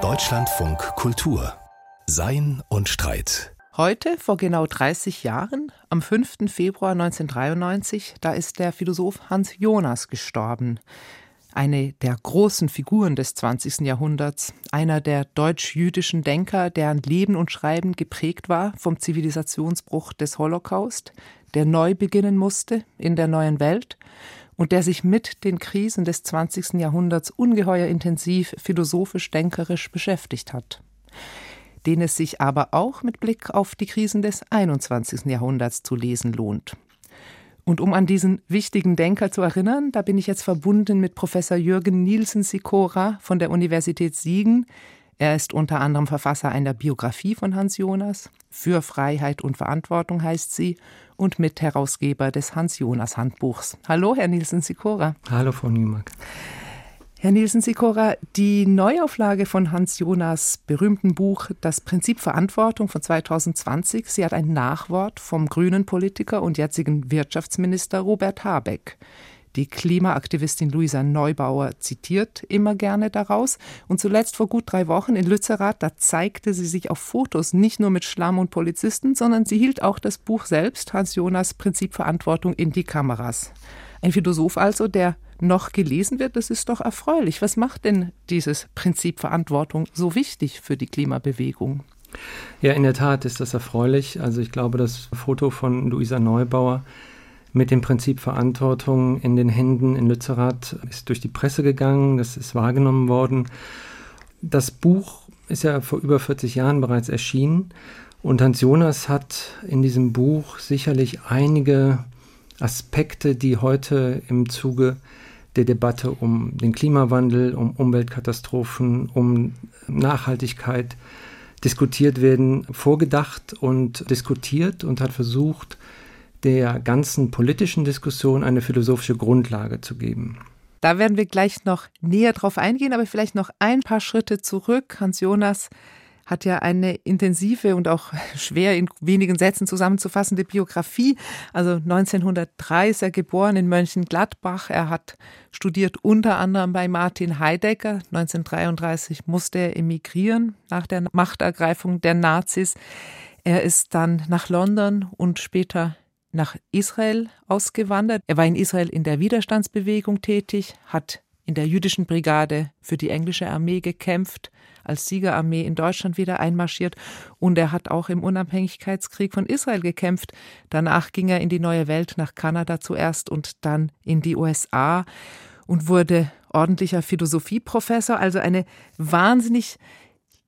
Deutschlandfunk Kultur Sein und Streit. Heute, vor genau 30 Jahren, am 5. Februar 1993, da ist der Philosoph Hans Jonas gestorben. Eine der großen Figuren des 20. Jahrhunderts, einer der deutsch-jüdischen Denker, deren Leben und Schreiben geprägt war vom Zivilisationsbruch des Holocaust, der neu beginnen musste in der neuen Welt und der sich mit den Krisen des 20. Jahrhunderts ungeheuer intensiv philosophisch-denkerisch beschäftigt hat den es sich aber auch mit Blick auf die Krisen des 21. Jahrhunderts zu lesen lohnt. Und um an diesen wichtigen Denker zu erinnern, da bin ich jetzt verbunden mit Professor Jürgen Nielsen Sikora von der Universität Siegen. Er ist unter anderem Verfasser einer Biografie von Hans Jonas. Für Freiheit und Verantwortung heißt sie und Mitherausgeber des Hans Jonas Handbuchs. Hallo, Herr Nielsen Sikora. Hallo, Frau Niemark. Herr Nielsen Sikora, die Neuauflage von Hans Jonas berühmten Buch Das Prinzip Verantwortung von 2020, sie hat ein Nachwort vom grünen Politiker und jetzigen Wirtschaftsminister Robert Habeck. Die Klimaaktivistin Luisa Neubauer zitiert immer gerne daraus. Und zuletzt vor gut drei Wochen in Lützerath, da zeigte sie sich auf Fotos nicht nur mit Schlamm und Polizisten, sondern sie hielt auch das Buch selbst, Hans Jonas Prinzip Verantwortung, in die Kameras. Ein Philosoph also, der noch gelesen wird, das ist doch erfreulich. Was macht denn dieses Prinzip Verantwortung so wichtig für die Klimabewegung? Ja, in der Tat ist das erfreulich. Also ich glaube, das Foto von Luisa Neubauer mit dem Prinzip Verantwortung in den Händen in Lützerath ist durch die Presse gegangen, das ist wahrgenommen worden. Das Buch ist ja vor über 40 Jahren bereits erschienen und Hans Jonas hat in diesem Buch sicherlich einige Aspekte, die heute im Zuge der Debatte um den Klimawandel, um Umweltkatastrophen, um Nachhaltigkeit diskutiert werden, vorgedacht und diskutiert und hat versucht, der ganzen politischen Diskussion eine philosophische Grundlage zu geben. Da werden wir gleich noch näher drauf eingehen, aber vielleicht noch ein paar Schritte zurück. Hans Jonas hat ja eine intensive und auch schwer in wenigen Sätzen zusammenzufassende Biografie. Also 1903 ist er geboren in Mönchengladbach. Er hat studiert unter anderem bei Martin Heidegger. 1933 musste er emigrieren nach der Machtergreifung der Nazis. Er ist dann nach London und später nach Israel ausgewandert. Er war in Israel in der Widerstandsbewegung tätig, hat in der jüdischen Brigade für die englische Armee gekämpft, als Siegerarmee in Deutschland wieder einmarschiert und er hat auch im Unabhängigkeitskrieg von Israel gekämpft. Danach ging er in die neue Welt nach Kanada zuerst und dann in die USA und wurde ordentlicher Philosophieprofessor, also eine wahnsinnig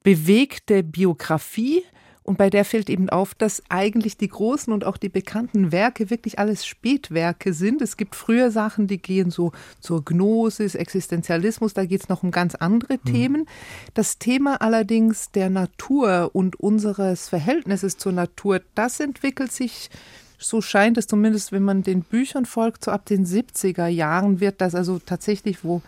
bewegte Biografie, und bei der fällt eben auf, dass eigentlich die großen und auch die bekannten Werke wirklich alles Spätwerke sind. Es gibt früher Sachen, die gehen so zur Gnosis, Existenzialismus, da geht es noch um ganz andere mhm. Themen. Das Thema allerdings der Natur und unseres Verhältnisses zur Natur, das entwickelt sich so scheint es zumindest, wenn man den Büchern folgt, so ab den 70er Jahren wird das also tatsächlich, wo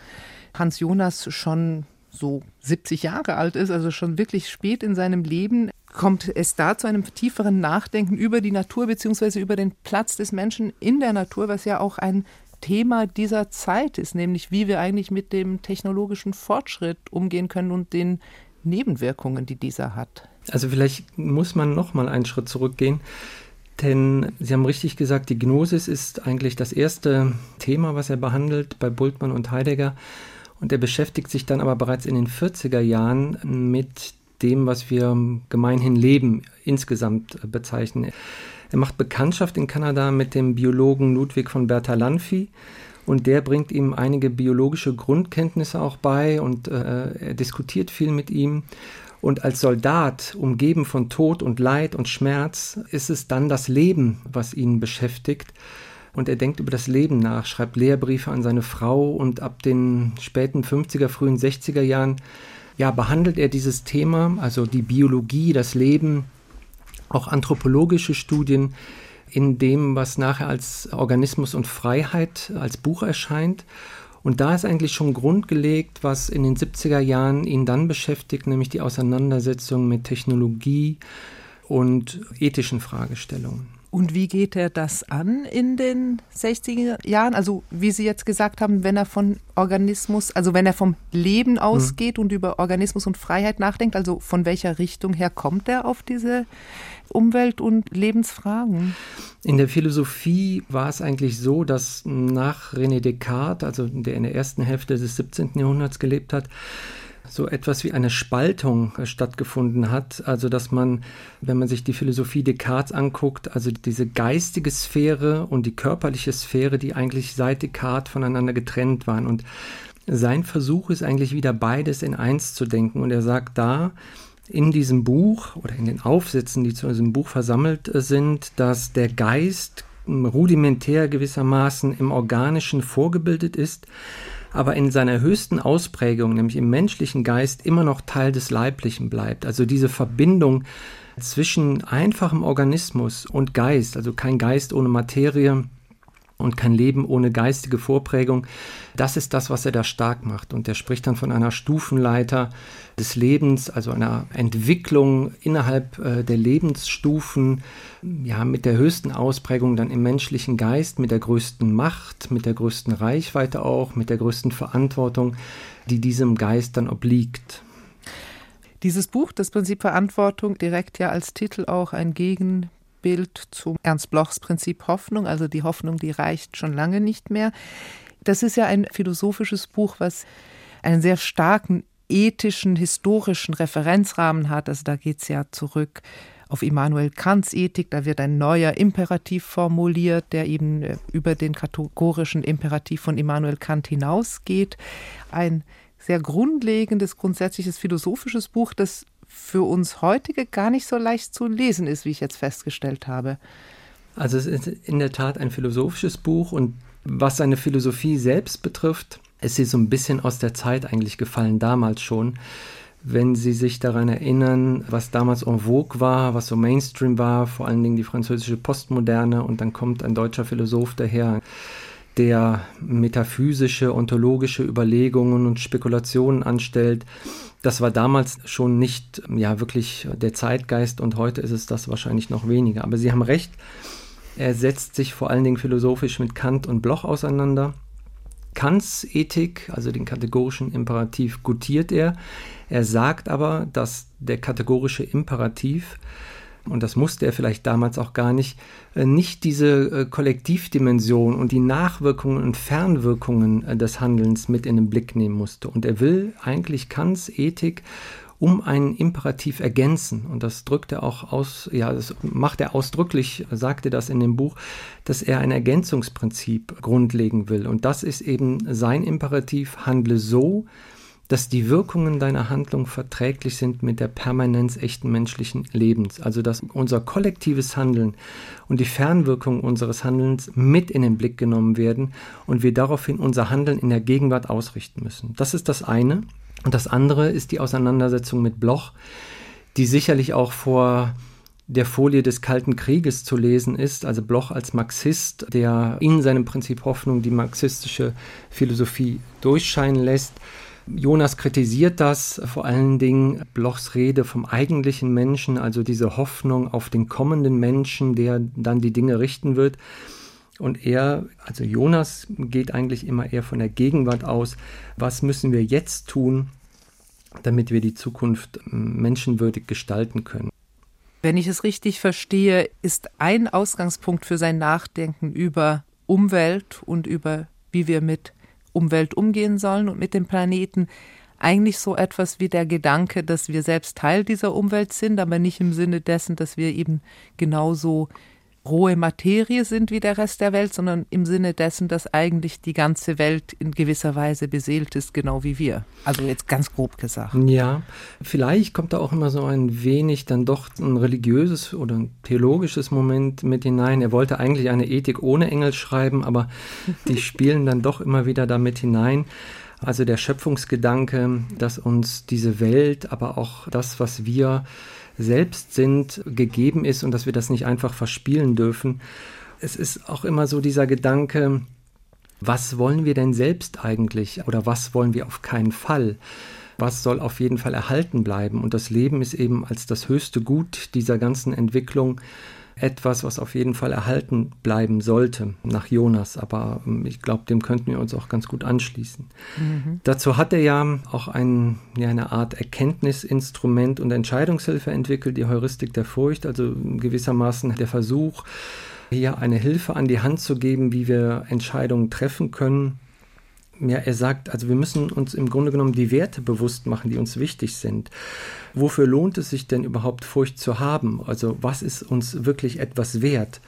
Hans Jonas schon so 70 Jahre alt ist, also schon wirklich spät in seinem Leben, kommt es da zu einem tieferen Nachdenken über die Natur bzw. über den Platz des Menschen in der Natur, was ja auch ein Thema dieser Zeit ist, nämlich wie wir eigentlich mit dem technologischen Fortschritt umgehen können und den Nebenwirkungen, die dieser hat. Also vielleicht muss man noch mal einen Schritt zurückgehen, denn Sie haben richtig gesagt, die Gnosis ist eigentlich das erste Thema, was er behandelt bei Bultmann und Heidegger. Und er beschäftigt sich dann aber bereits in den 40er Jahren mit dem, was wir gemeinhin Leben insgesamt bezeichnen. Er macht Bekanntschaft in Kanada mit dem Biologen Ludwig von Bertalanffy und der bringt ihm einige biologische Grundkenntnisse auch bei und äh, er diskutiert viel mit ihm. Und als Soldat, umgeben von Tod und Leid und Schmerz, ist es dann das Leben, was ihn beschäftigt. Und er denkt über das Leben nach, schreibt Lehrbriefe an seine Frau und ab den späten 50er, frühen 60er Jahren ja, behandelt er dieses Thema, also die Biologie, das Leben, auch anthropologische Studien in dem, was nachher als Organismus und Freiheit als Buch erscheint. Und da ist eigentlich schon Grund gelegt, was in den 70er Jahren ihn dann beschäftigt, nämlich die Auseinandersetzung mit Technologie und ethischen Fragestellungen. Und wie geht er das an in den 60er Jahren? Also wie Sie jetzt gesagt haben, wenn er von Organismus, also wenn er vom Leben mhm. ausgeht mhm. und über Organismus und Freiheit nachdenkt, also von welcher Richtung her kommt er auf diese Umwelt- und Lebensfragen? In der Philosophie war es eigentlich so, dass nach René Descartes, also der in der ersten Hälfte des 17. Jahrhunderts gelebt hat, so etwas wie eine Spaltung äh, stattgefunden hat. Also dass man, wenn man sich die Philosophie Descartes anguckt, also diese geistige Sphäre und die körperliche Sphäre, die eigentlich seit Descartes voneinander getrennt waren. Und sein Versuch ist eigentlich wieder beides in eins zu denken. Und er sagt da, in diesem Buch oder in den Aufsätzen, die zu diesem Buch versammelt äh, sind, dass der Geist rudimentär gewissermaßen im Organischen vorgebildet ist, aber in seiner höchsten Ausprägung, nämlich im menschlichen Geist, immer noch Teil des Leiblichen bleibt. Also diese Verbindung zwischen einfachem Organismus und Geist, also kein Geist ohne Materie, und kein Leben ohne geistige Vorprägung. Das ist das, was er da stark macht. Und er spricht dann von einer Stufenleiter des Lebens, also einer Entwicklung innerhalb äh, der Lebensstufen, ja, mit der höchsten Ausprägung dann im menschlichen Geist, mit der größten Macht, mit der größten Reichweite auch, mit der größten Verantwortung, die diesem Geist dann obliegt. Dieses Buch, das Prinzip Verantwortung, direkt ja als Titel auch ein Gegen Bild zu Ernst Blochs Prinzip Hoffnung, also die Hoffnung, die reicht schon lange nicht mehr. Das ist ja ein philosophisches Buch, was einen sehr starken ethischen, historischen Referenzrahmen hat. Also da geht es ja zurück auf Immanuel Kants Ethik. Da wird ein neuer Imperativ formuliert, der eben äh, über den kategorischen Imperativ von Immanuel Kant hinausgeht. Ein sehr grundlegendes, grundsätzliches philosophisches Buch, das für uns heutige gar nicht so leicht zu lesen ist, wie ich jetzt festgestellt habe. Also es ist in der Tat ein philosophisches Buch und was seine Philosophie selbst betrifft, ist sie so ein bisschen aus der Zeit eigentlich gefallen, damals schon. Wenn Sie sich daran erinnern, was damals en vogue war, was so Mainstream war, vor allen Dingen die französische Postmoderne und dann kommt ein deutscher Philosoph daher, der metaphysische, ontologische Überlegungen und Spekulationen anstellt. Das war damals schon nicht ja wirklich der Zeitgeist und heute ist es das wahrscheinlich noch weniger. Aber Sie haben recht, er setzt sich vor allen Dingen philosophisch mit Kant und Bloch auseinander. Kants Ethik, also den kategorischen Imperativ, gutiert er. Er sagt aber, dass der kategorische Imperativ und das musste er vielleicht damals auch gar nicht, äh, nicht diese äh, Kollektivdimension und die Nachwirkungen und Fernwirkungen äh, des Handelns mit in den Blick nehmen musste. Und er will eigentlich Kants Ethik um einen Imperativ ergänzen. Und das drückt er auch aus, ja, das macht er ausdrücklich, sagt er das in dem Buch, dass er ein Ergänzungsprinzip grundlegen will. Und das ist eben sein Imperativ, handle so, dass die Wirkungen deiner Handlung verträglich sind mit der Permanenz echten menschlichen Lebens. Also dass unser kollektives Handeln und die Fernwirkungen unseres Handelns mit in den Blick genommen werden und wir daraufhin unser Handeln in der Gegenwart ausrichten müssen. Das ist das eine. Und das andere ist die Auseinandersetzung mit Bloch, die sicherlich auch vor der Folie des Kalten Krieges zu lesen ist, also Bloch als Marxist, der in seinem Prinzip Hoffnung die marxistische Philosophie durchscheinen lässt Jonas kritisiert das, vor allen Dingen Blochs Rede vom eigentlichen Menschen, also diese Hoffnung auf den kommenden Menschen, der dann die Dinge richten wird. Und er, also Jonas, geht eigentlich immer eher von der Gegenwart aus. Was müssen wir jetzt tun, damit wir die Zukunft menschenwürdig gestalten können? Wenn ich es richtig verstehe, ist ein Ausgangspunkt für sein Nachdenken über Umwelt und über wie wir mit Umwelt umgehen sollen und mit dem Planeten. Eigentlich so etwas wie der Gedanke, dass wir selbst Teil dieser Umwelt sind, aber nicht im Sinne dessen, dass wir eben genauso rohe Materie sind wie der Rest der Welt, sondern im Sinne dessen, dass eigentlich die ganze Welt in gewisser Weise beseelt ist, genau wie wir. Also jetzt ganz grob gesagt. Ja, vielleicht kommt da auch immer so ein wenig dann doch ein religiöses oder ein theologisches Moment mit hinein. Er wollte eigentlich eine Ethik ohne Engel schreiben, aber die spielen dann doch immer wieder damit hinein. Also der Schöpfungsgedanke, dass uns diese Welt, aber auch das, was wir selbst sind, gegeben ist und dass wir das nicht einfach verspielen dürfen. Es ist auch immer so dieser Gedanke, was wollen wir denn selbst eigentlich oder was wollen wir auf keinen Fall? Was soll auf jeden Fall erhalten bleiben? Und das Leben ist eben als das höchste Gut dieser ganzen Entwicklung etwas, was auf jeden Fall erhalten bleiben sollte nach Jonas. Aber ähm, ich glaube, dem könnten wir uns auch ganz gut anschließen. Mhm. Dazu hat er ja auch ein, ja, eine Art Erkenntnisinstrument und Entscheidungshilfe entwickelt, die Heuristik der Furcht, also gewissermaßen der Versuch, hier eine Hilfe an die Hand zu geben, wie wir Entscheidungen treffen können. Ja, er sagt, also wir müssen uns im Grunde genommen die Werte bewusst machen, die uns wichtig sind. Wofür lohnt es sich denn überhaupt Furcht zu haben? Also was ist uns wirklich etwas wert?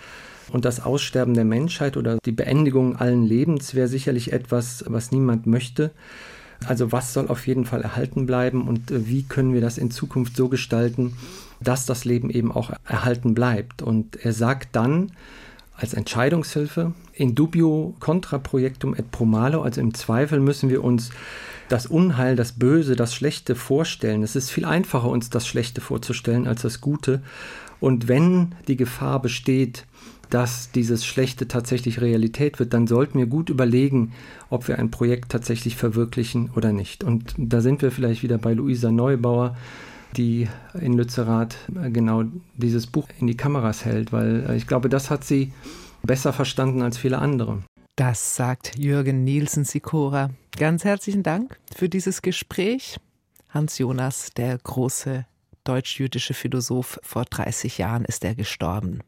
Und das Aussterben der Menschheit oder die Beendigung allen Lebens wäre sicherlich etwas, was niemand möchte. Also was soll auf jeden Fall erhalten bleiben und äh, wie können wir das in Zukunft so gestalten, dass das Leben eben auch erhalten bleibt. Und er sagt dann als Entscheidungshilfe, in dubio contra projectum et pro malo, also im Zweifel müssen wir uns das Unheil, das Böse, das Schlechte vorstellen. Es ist viel einfacher, uns das Schlechte vorzustellen als das Gute. Und wenn die Gefahr besteht, dass dieses Schlechte tatsächlich Realität wird, dann sollten wir gut überlegen, ob wir ein Projekt tatsächlich verwirklichen oder nicht. Und da sind wir vielleicht wieder bei Luisa Neubauer, die in Lützerath äh, genau dieses Buch in die Kameras hält, weil äh, ich glaube, das hat sie besser verstanden als viele andere. Das sagt Jürgen Nielsen Sikora. Ganz herzlichen Dank für dieses Gespräch. Hans Jonas, der große deutsch-jüdische Philosoph, vor 30 Jahren ist er gestorben.